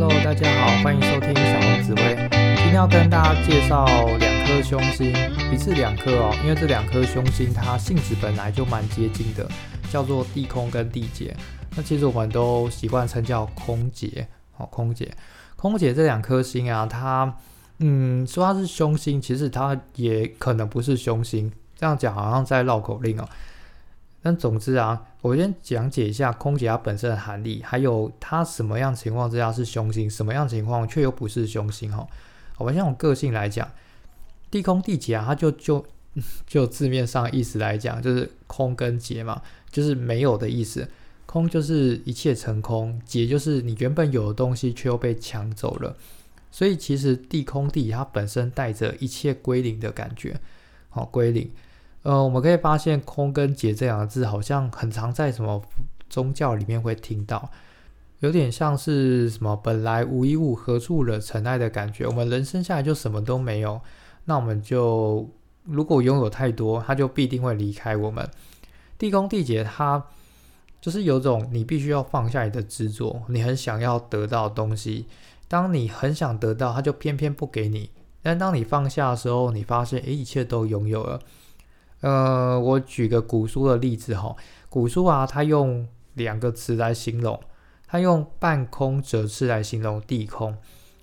Hello，大家好，欢迎收听小红紫薇。今天要跟大家介绍两颗凶星，一次两颗哦，因为这两颗凶星它性质本来就蛮接近的，叫做地空跟地劫。那其实我们都习惯称叫空劫，哦，空劫。空劫这两颗星啊，它嗯说它是凶星，其实它也可能不是凶星。这样讲好像在绕口令哦。但总之啊，我先讲解一下空姐它本身的含义，还有它什么样情况之下是凶星，什么样情况却又不是凶星哈。我们先从个性来讲，地空地劫啊，它就就 就字面上意思来讲，就是空跟劫嘛，就是没有的意思。空就是一切成空，劫就是你原本有的东西却又被抢走了。所以其实地空地它本身带着一切归零的感觉，好归零。呃，我们可以发现“空”跟“劫”这两个字，好像很常在什么宗教里面会听到，有点像是什么“本来无一物，何处惹尘埃”的感觉。我们人生下来就什么都没有，那我们就如果拥有太多，它就必定会离开我们。地空地劫，它就是有种你必须要放下你的执着，你很想要得到东西，当你很想得到，它就偏偏不给你。但当你放下的时候，你发现，诶，一切都拥有了。呃，我举个古书的例子哈，古书啊，它用两个词来形容，它用半空折翅来形容地空。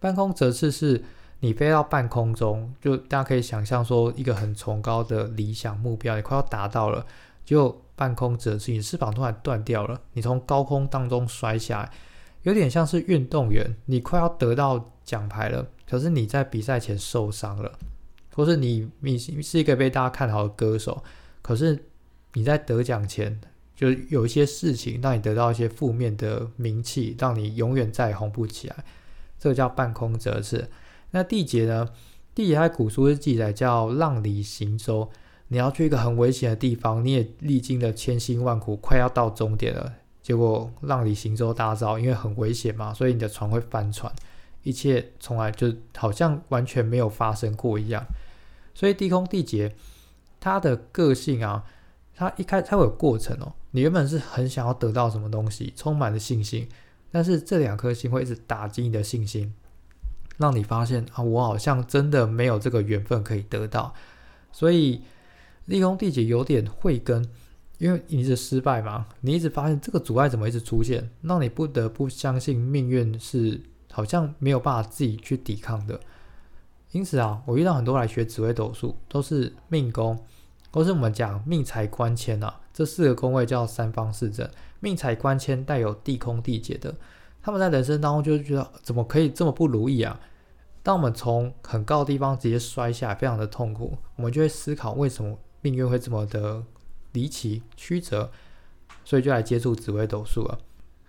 半空折翅是你飞到半空中，就大家可以想象说一个很崇高的理想目标，你快要达到了，就半空折翅，你翅膀突然断掉了，你从高空当中摔下来，有点像是运动员，你快要得到奖牌了，可是你在比赛前受伤了。或是你你是一个被大家看好的歌手，可是你在得奖前就有一些事情让你得到一些负面的名气，让你永远再红不起来，这个叫半空折翅。那地劫呢？地劫在古书是记载叫浪里行舟，你要去一个很危险的地方，你也历经了千辛万苦，快要到终点了，结果浪里行舟大招，因为很危险嘛，所以你的船会翻船，一切从来就好像完全没有发生过一样。所以地空地劫，它的个性啊，它一开它会有过程哦。你原本是很想要得到什么东西，充满了信心，但是这两颗星会一直打击你的信心，让你发现啊，我好像真的没有这个缘分可以得到。所以地空地劫有点慧根，因为你一直失败嘛，你一直发现这个阻碍怎么一直出现，让你不得不相信命运是好像没有办法自己去抵抗的。因此啊，我遇到很多来学紫微斗数，都是命宫，都是我们讲命财官迁啊，这四个宫位叫三方四正，命财官迁带有地空地劫的，他们在人生当中就是觉得怎么可以这么不如意啊？当我们从很高的地方直接摔下，非常的痛苦，我们就会思考为什么命运会这么的离奇曲折，所以就来接触紫微斗数了。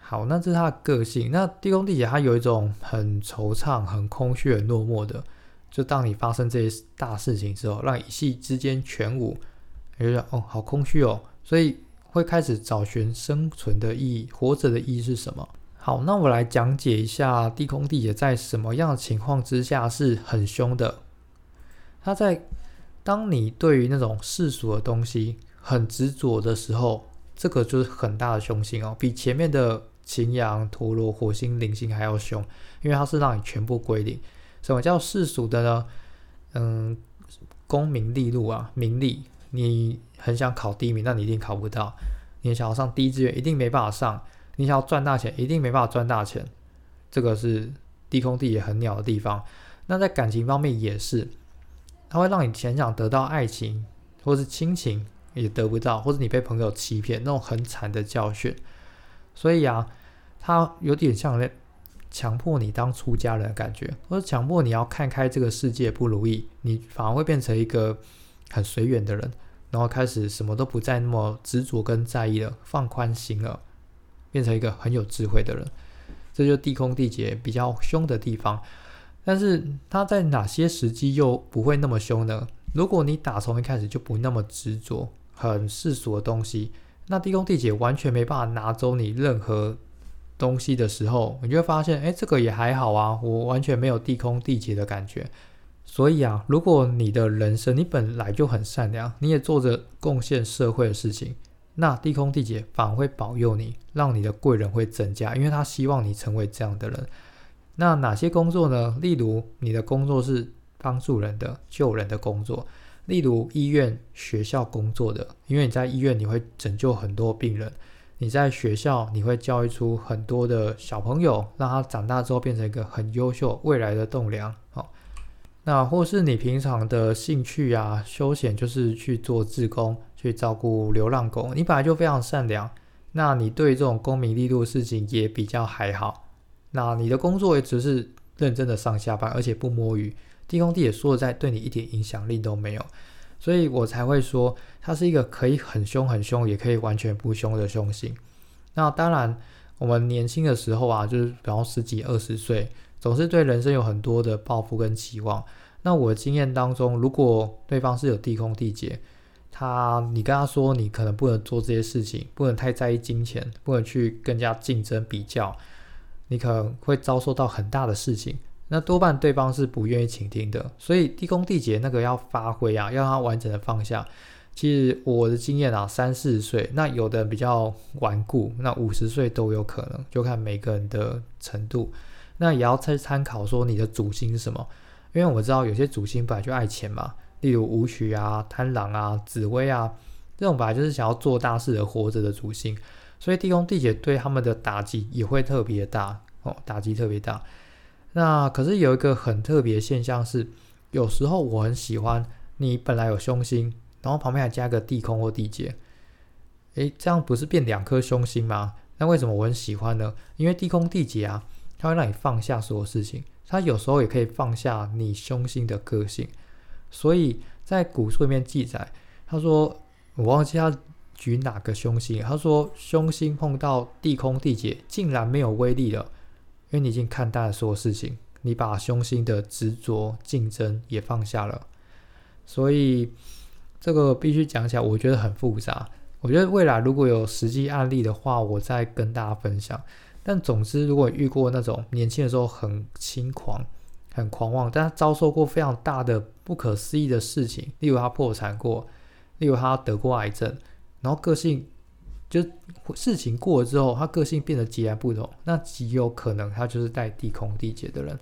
好，那这是他的个性。那地空地劫，他有一种很惆怅、很空虚、很落寞的。就当你发生这些大事情之后，让一系之间全无，你就得哦，好空虚哦，所以会开始找寻生存的意义，活着的意义是什么？好，那我来讲解一下地空地劫在什么样的情况之下是很凶的。他在当你对于那种世俗的东西很执着的时候，这个就是很大的凶星哦，比前面的擎羊、陀螺、火星、铃星还要凶，因为它是让你全部归零。什么叫世俗的呢？嗯，功名利禄啊，名利，你很想考第一名，那你一定考不到；你想要上第一志愿，一定没办法上；你想要赚大钱，一定没办法赚大钱。这个是低空地也很鸟的地方。那在感情方面也是，它会让你很想得到爱情，或是亲情也得不到，或者你被朋友欺骗，那种很惨的教训。所以啊，它有点像那。强迫你当出家人的感觉，或者强迫你要看开这个世界不如意，你反而会变成一个很随缘的人，然后开始什么都不再那么执着跟在意了，放宽心了，变成一个很有智慧的人。这就地空地劫比较凶的地方。但是它在哪些时机又不会那么凶呢？如果你打从一开始就不那么执着，很世俗的东西，那地空地劫完全没办法拿走你任何。东西的时候，你就会发现，哎，这个也还好啊，我完全没有地空地劫的感觉。所以啊，如果你的人生你本来就很善良，你也做着贡献社会的事情，那地空地劫反而会保佑你，让你的贵人会增加，因为他希望你成为这样的人。那哪些工作呢？例如你的工作是帮助人的、救人的工作，例如医院、学校工作的，因为你在医院你会拯救很多病人，你在学校你会教育出很多的小朋友，让他长大之后变成一个很优秀未来的栋梁。好，那或是你平常的兴趣啊、休闲就是去做志工，去照顾流浪狗，你本来就非常善良，那你对这种功名利禄的事情也比较还好。那你的工作也只是认真的上下班，而且不摸鱼。地空地也说在，对你一点影响力都没有，所以我才会说它是一个可以很凶很凶，也可以完全不凶的凶星。那当然，我们年轻的时候啊，就是比方十几二十岁，总是对人生有很多的抱负跟期望。那我的经验当中，如果对方是有地空地劫，他你跟他说你可能不能做这些事情，不能太在意金钱，不能去更加竞争比较。你可能会遭受到很大的事情，那多半对方是不愿意倾听的，所以地宫地劫那个要发挥啊，要他完整的放下。其实我的经验啊，三四十岁，那有的比较顽固，那五十岁都有可能，就看每个人的程度。那也要参参考说你的主星是什么，因为我知道有些主星本来就爱钱嘛，例如武曲啊、贪狼啊、紫薇啊，这种本来就是想要做大事的活着的主星。所以地宫地劫对他们的打击也会特别大哦，打击特别大。那可是有一个很特别现象是，有时候我很喜欢你本来有凶星，然后旁边还加个地空或地劫，诶，这样不是变两颗凶星吗？那为什么我很喜欢呢？因为地空地劫啊，它会让你放下所有事情，它有时候也可以放下你凶星的个性。所以在古书里面记载，他说我忘记他。举哪个凶星？他说凶星碰到地空地劫，竟然没有威力了，因为你已经看淡了所有事情，你把凶星的执着、竞争也放下了。所以这个必须讲起来，我觉得很复杂。我觉得未来如果有实际案例的话，我再跟大家分享。但总之，如果遇过那种年轻的时候很轻狂、很狂妄，但他遭受过非常大的不可思议的事情，例如他破产过，例如他得过癌症。然后个性就事情过了之后，他个性变得截然不同，那极有可能他就是带地空地劫的人。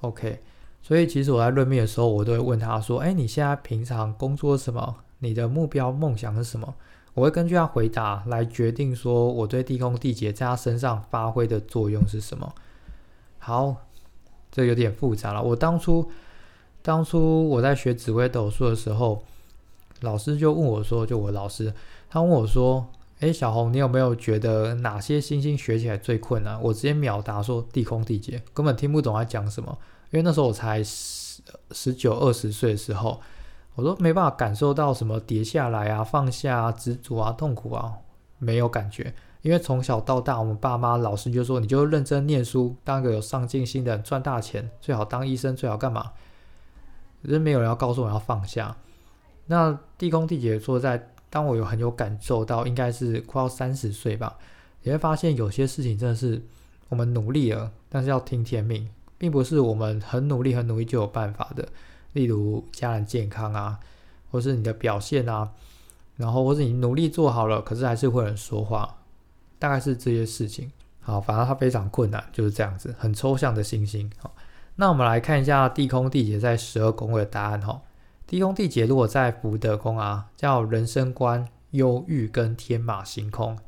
OK，所以其实我在论命的时候，我都会问他说：“哎，你现在平常工作什么？你的目标梦想是什么？”我会根据他回答来决定说我对地空地劫在他身上发挥的作用是什么。好，这有点复杂了。我当初当初我在学紫微斗数的时候，老师就问我说：“就我老师。”他问我说：“哎，小红，你有没有觉得哪些星星学起来最困难？”我直接秒答说：“地空地劫，根本听不懂他讲什么。”因为那时候我才十十九二十岁的时候，我都没办法感受到什么跌下来啊、放下啊、执着啊、痛苦啊，没有感觉。因为从小到大，我们爸妈、老师就说：“你就认真念书，当个有上进心的人，赚大钱，最好当医生，最好干嘛？”可是没有人要告诉我要放下。那地空地劫说在。当我有很有感受到，应该是快要三十岁吧，你会发现有些事情真的是我们努力了，但是要听天命，并不是我们很努力、很努力就有办法的。例如家人健康啊，或是你的表现啊，然后或是你努力做好了，可是还是会有人说话，大概是这些事情。好，反正它非常困难，就是这样子，很抽象的星星。好，那我们来看一下地空地劫在十二宫位的答案哈。地宫地劫如果在福德宫啊，叫人生观忧郁跟天马行空，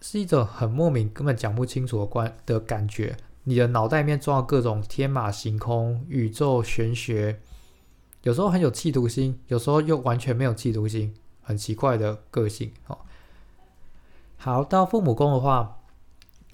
是一种很莫名、根本讲不清楚的观的感觉。你的脑袋里面装了各种天马行空、宇宙玄学，有时候很有企图心，有时候又完全没有企图心，很奇怪的个性。哦，好，到父母宫的话。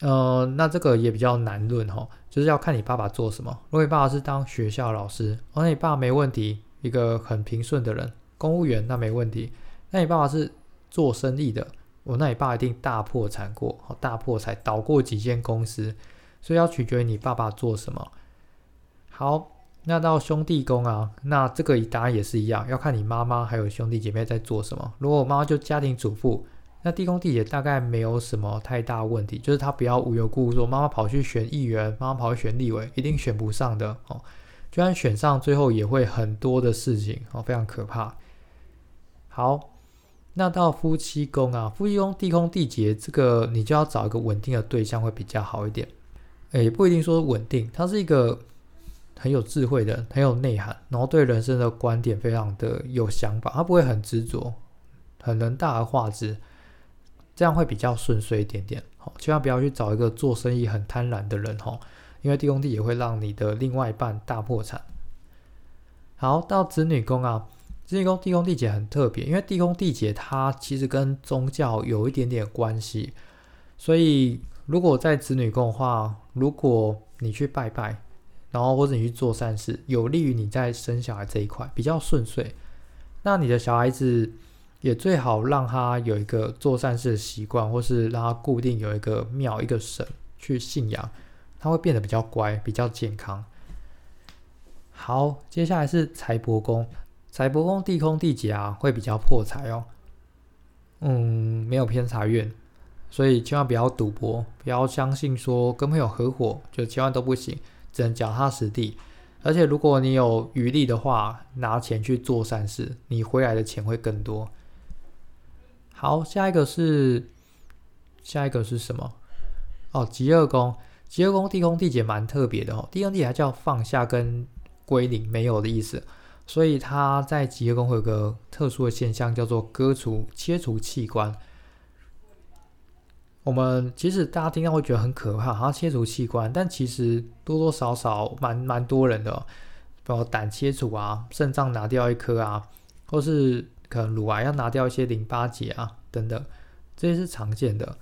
呃，那这个也比较难论哈，就是要看你爸爸做什么。如果你爸爸是当学校老师，哦，那你爸爸没问题，一个很平顺的人，公务员那没问题。那你爸爸是做生意的，哦，那你爸一定大破产过，大破产倒过几间公司，所以要取决于你爸爸做什么。好，那到兄弟宫啊，那这个答案也是一样，要看你妈妈还有兄弟姐妹在做什么。如果我妈妈就家庭主妇。那地宫地也大概没有什么太大问题，就是他不要无缘故故说妈妈跑去选议员，妈妈跑去选立委，一定选不上的哦。就算选上，最后也会很多的事情哦，非常可怕。好，那到夫妻宫啊，夫妻宫地空地劫这个，你就要找一个稳定的对象会比较好一点。诶，不一定说稳定，他是一个很有智慧的，很有内涵，然后对人生的观点非常的有想法，他不会很执着，很能大而化之，这样会比较顺遂一点点。好，千万不要去找一个做生意很贪婪的人哈，因为地宫地也会让你的另外一半大破产。好，到子女宫啊，子女宫地宫地劫很特别，因为地宫地劫它其实跟宗教有一点点关系，所以。如果在子女宫的话，如果你去拜拜，然后或者你去做善事，有利于你在生小孩这一块比较顺遂。那你的小孩子也最好让他有一个做善事的习惯，或是让他固定有一个庙、一个神去信仰，他会变得比较乖、比较健康。好，接下来是财帛宫，财帛宫地空地劫啊，会比较破财哦。嗯，没有偏财运。所以千万不要赌博，不要相信说跟朋友合伙就千万都不行，只能脚踏实地。而且如果你有余力的话，拿钱去做善事，你回来的钱会更多。好，下一个是下一个是什么？哦，极恶宫，极恶宫地空地劫蛮特别的哦。地空地劫叫放下跟归零，没有的意思。所以它在极恶宫会有个特殊的现象，叫做割除、切除器官。我们其实大家听到会觉得很可怕，好像切除器官，但其实多多少少蛮蛮多人的，包括胆切除啊，肾脏拿掉一颗啊，或是可能乳癌要拿掉一些淋巴结啊等等，这些是常见的，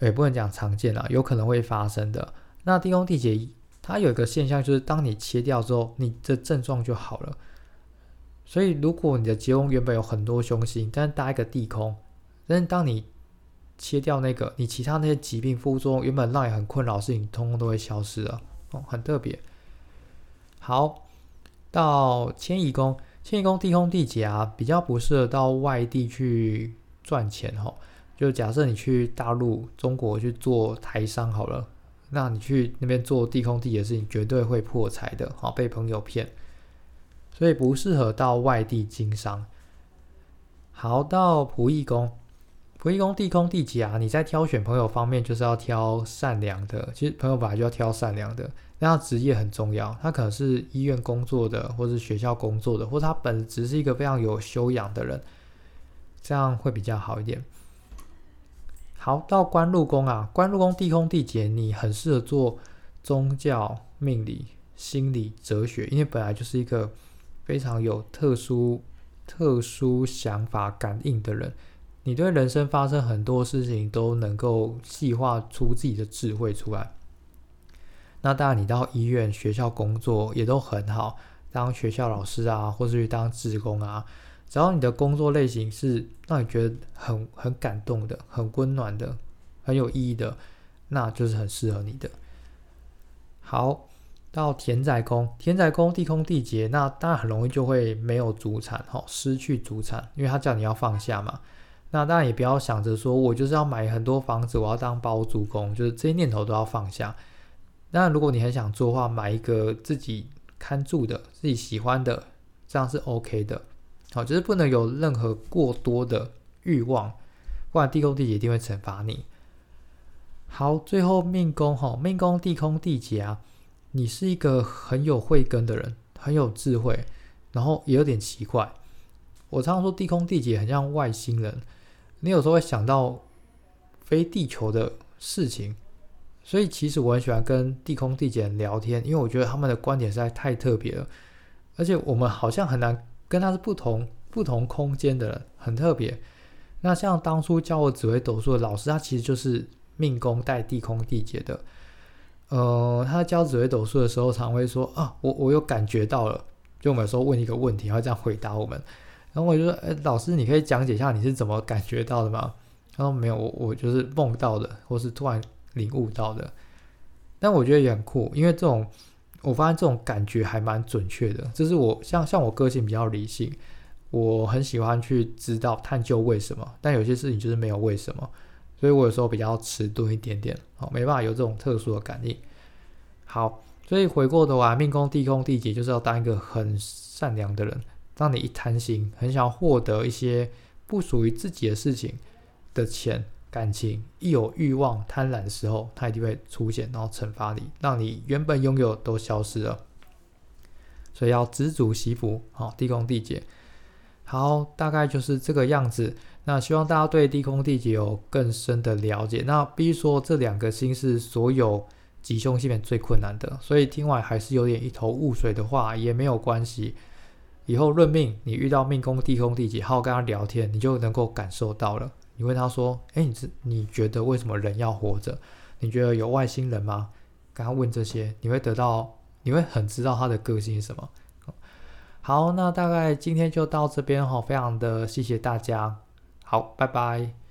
也不能讲常见啊，有可能会发生的。那地宫地结它有一个现象，就是当你切掉之后，你的症状就好了。所以如果你的结宫原本有很多凶星，但是搭一个地空，但是当你切掉那个，你其他那些疾病副作用原本让你很困扰的事情，通通都会消失了哦，很特别。好，到迁移宫，迁移宫地空地劫啊，比较不适合到外地去赚钱哈。就假设你去大陆、中国去做台商好了，那你去那边做地空地劫的事情，绝对会破财的，好被朋友骗，所以不适合到外地经商。好，到仆役宫。仆役宫地空地劫啊，你在挑选朋友方面就是要挑善良的。其实朋友本来就要挑善良的，那他职业很重要，他可能是医院工作的，或是学校工作的，或者他本质是一个非常有修养的人，这样会比较好一点。好，到官禄宫啊，官禄宫地空地劫，你很适合做宗教、命理、心理、哲学，因为本来就是一个非常有特殊、特殊想法、感应的人。你对人生发生很多事情都能够细化出自己的智慧出来。那当然，你到医院、学校工作也都很好，当学校老师啊，或是去当职工啊，只要你的工作类型是让你觉得很很感动的、很温暖的、很有意义的，那就是很适合你的。好，到田宅宫，田宅宫地空地劫，那当然很容易就会没有主产，哈，失去主产，因为他叫你要放下嘛。那当然也不要想着说，我就是要买很多房子，我要当包租公，就是这些念头都要放下。那如果你很想做的话，买一个自己看住的、自己喜欢的，这样是 OK 的。好，就是不能有任何过多的欲望，不然地空地劫一定会惩罚你。好，最后命宫哈，命宫地空地劫啊，你是一个很有慧根的人，很有智慧，然后也有点奇怪。我常常说地空地劫很像外星人。你有时候会想到非地球的事情，所以其实我很喜欢跟地空地劫聊天，因为我觉得他们的观点实在太特别了，而且我们好像很难跟他是不同不同空间的人，很特别。那像当初教我紫微斗数的老师，他其实就是命宫带地空地劫的。呃，他教紫微斗数的时候，常会说啊，我我有感觉到了，就我们有时候问一个问题，他会这样回答我们。然后我就说：“哎，老师，你可以讲解一下你是怎么感觉到的吗？”他说：“没有，我我就是梦到的，或是突然领悟到的。”但我觉得也很酷，因为这种我发现这种感觉还蛮准确的。就是我像像我个性比较理性，我很喜欢去知道探究为什么，但有些事情就是没有为什么，所以我有时候比较迟钝一点点，好，没办法有这种特殊的感应。好，所以回过头来，命宫地空地劫就是要当一个很善良的人。当你一贪心，很想获得一些不属于自己的事情的钱，感情一有欲望、贪婪的时候，它一定会出现，然后惩罚你，让你原本拥有都消失了。所以要知足惜福，好，地空地劫。好，大概就是这个样子。那希望大家对地空地劫有更深的了解。那必须说，这两个星是所有吉凶星面最困难的，所以听完还是有点一头雾水的话也没有关系。以后论命，你遇到命宫地宫地劫，好好跟他聊天，你就能够感受到了。你问他说：“哎，你这你觉得为什么人要活着？你觉得有外星人吗？”跟他问这些，你会得到，你会很知道他的个性是什么。好，那大概今天就到这边哈，非常的谢谢大家，好，拜拜。